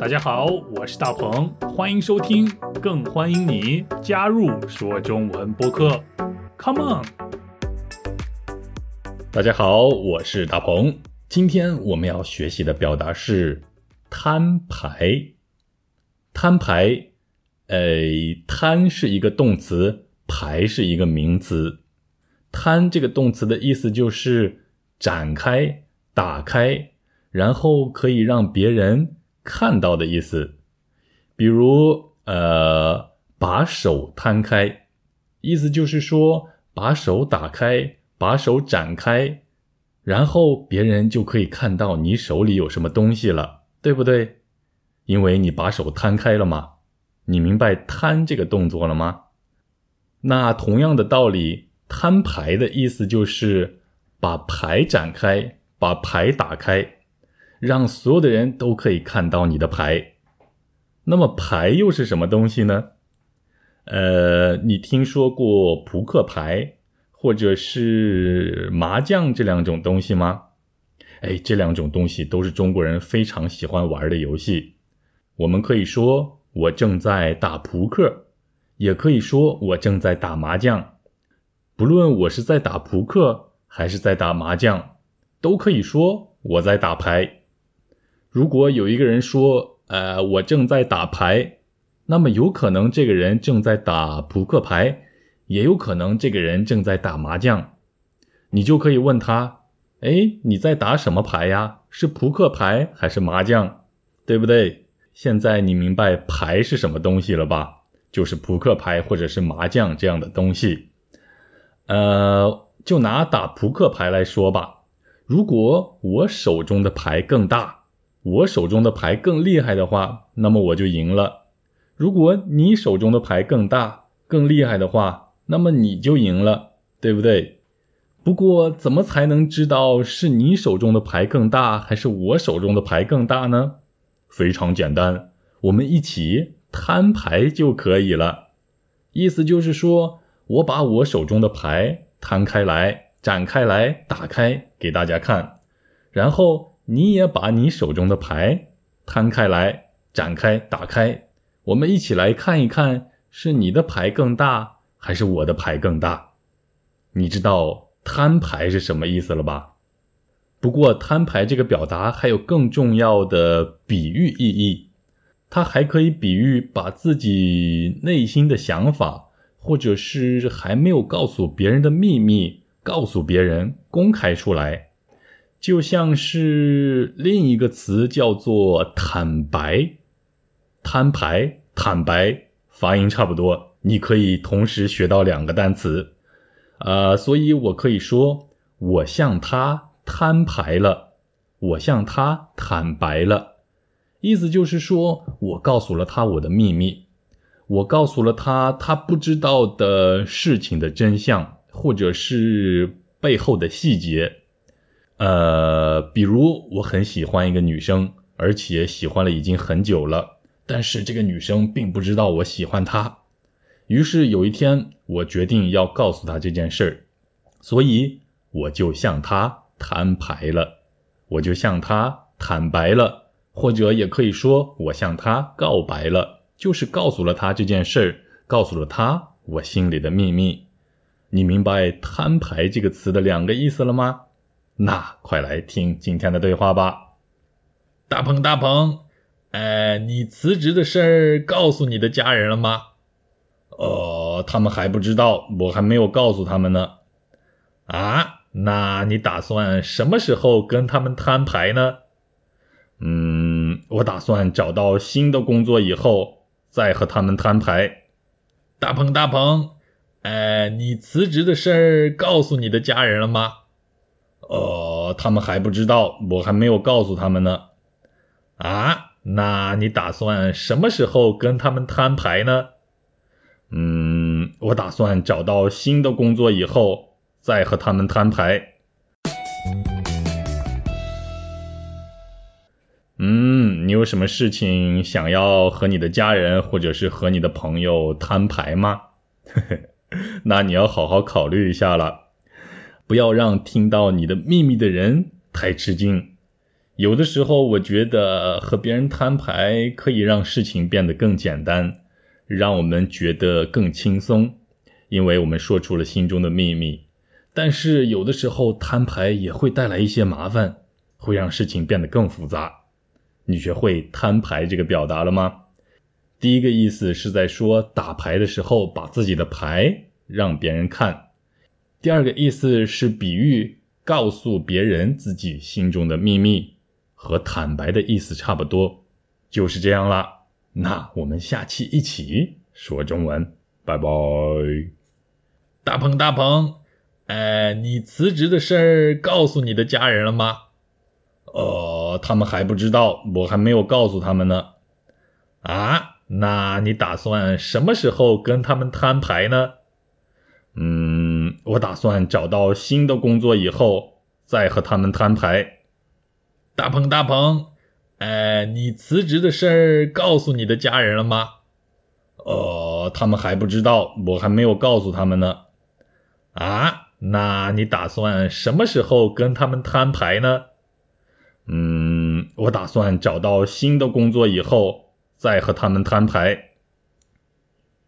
大家好，我是大鹏，欢迎收听，更欢迎你加入说中文播客。Come on！大家好，我是大鹏。今天我们要学习的表达是摊牌。摊牌，呃，摊是一个动词，牌是一个名词。摊这个动词的意思就是展开、打开，然后可以让别人。看到的意思，比如呃，把手摊开，意思就是说把手打开，把手展开，然后别人就可以看到你手里有什么东西了，对不对？因为你把手摊开了嘛。你明白摊这个动作了吗？那同样的道理，摊牌的意思就是把牌展开，把牌打开。让所有的人都可以看到你的牌，那么牌又是什么东西呢？呃，你听说过扑克牌或者是麻将这两种东西吗？哎，这两种东西都是中国人非常喜欢玩的游戏。我们可以说我正在打扑克，也可以说我正在打麻将。不论我是在打扑克还是在打麻将，都可以说我在打牌。如果有一个人说：“呃，我正在打牌”，那么有可能这个人正在打扑克牌，也有可能这个人正在打麻将。你就可以问他：“哎，你在打什么牌呀？是扑克牌还是麻将？对不对？”现在你明白牌是什么东西了吧？就是扑克牌或者是麻将这样的东西。呃，就拿打扑克牌来说吧，如果我手中的牌更大。我手中的牌更厉害的话，那么我就赢了。如果你手中的牌更大、更厉害的话，那么你就赢了，对不对？不过，怎么才能知道是你手中的牌更大，还是我手中的牌更大呢？非常简单，我们一起摊牌就可以了。意思就是说，我把我手中的牌摊开来、展开来、打开给大家看，然后。你也把你手中的牌摊开来、展开、打开，我们一起来看一看，是你的牌更大，还是我的牌更大？你知道摊牌是什么意思了吧？不过摊牌这个表达还有更重要的比喻意义，它还可以比喻把自己内心的想法，或者是还没有告诉别人的秘密，告诉别人，公开出来。就像是另一个词叫做坦白，摊牌、坦白，发音差不多，你可以同时学到两个单词，呃，所以我可以说我向他摊牌了，我向他坦白了，意思就是说我告诉了他我的秘密，我告诉了他他不知道的事情的真相，或者是背后的细节。呃，比如我很喜欢一个女生，而且喜欢了已经很久了，但是这个女生并不知道我喜欢她。于是有一天，我决定要告诉她这件事儿，所以我就向她摊牌了，我就向她坦白了，或者也可以说我向她告白了，就是告诉了她这件事儿，告诉了她我心里的秘密。你明白“摊牌”这个词的两个意思了吗？那快来听今天的对话吧，大鹏大鹏，哎，你辞职的事儿告诉你的家人了吗？呃，他们还不知道，我还没有告诉他们呢。啊，那你打算什么时候跟他们摊牌呢？嗯，我打算找到新的工作以后再和他们摊牌。大鹏大鹏，哎，你辞职的事儿告诉你的家人了吗？呃，他们还不知道，我还没有告诉他们呢。啊，那你打算什么时候跟他们摊牌呢？嗯，我打算找到新的工作以后再和他们摊牌。嗯，你有什么事情想要和你的家人或者是和你的朋友摊牌吗？那你要好好考虑一下了。不要让听到你的秘密的人太吃惊，有的时候，我觉得和别人摊牌可以让事情变得更简单，让我们觉得更轻松，因为我们说出了心中的秘密。但是有的时候摊牌也会带来一些麻烦，会让事情变得更复杂。你学会摊牌这个表达了吗？第一个意思是在说打牌的时候把自己的牌让别人看，第二个意思是比喻告诉别人自己心中的秘密。和坦白的意思差不多，就是这样啦。那我们下期一起说中文，拜拜。大鹏，大鹏，哎，你辞职的事儿告诉你的家人了吗？呃，他们还不知道，我还没有告诉他们呢。啊，那你打算什么时候跟他们摊牌呢？嗯，我打算找到新的工作以后再和他们摊牌。大鹏，大鹏，哎，你辞职的事儿告诉你的家人了吗？呃，他们还不知道，我还没有告诉他们呢。啊，那你打算什么时候跟他们摊牌呢？嗯，我打算找到新的工作以后再和他们摊牌。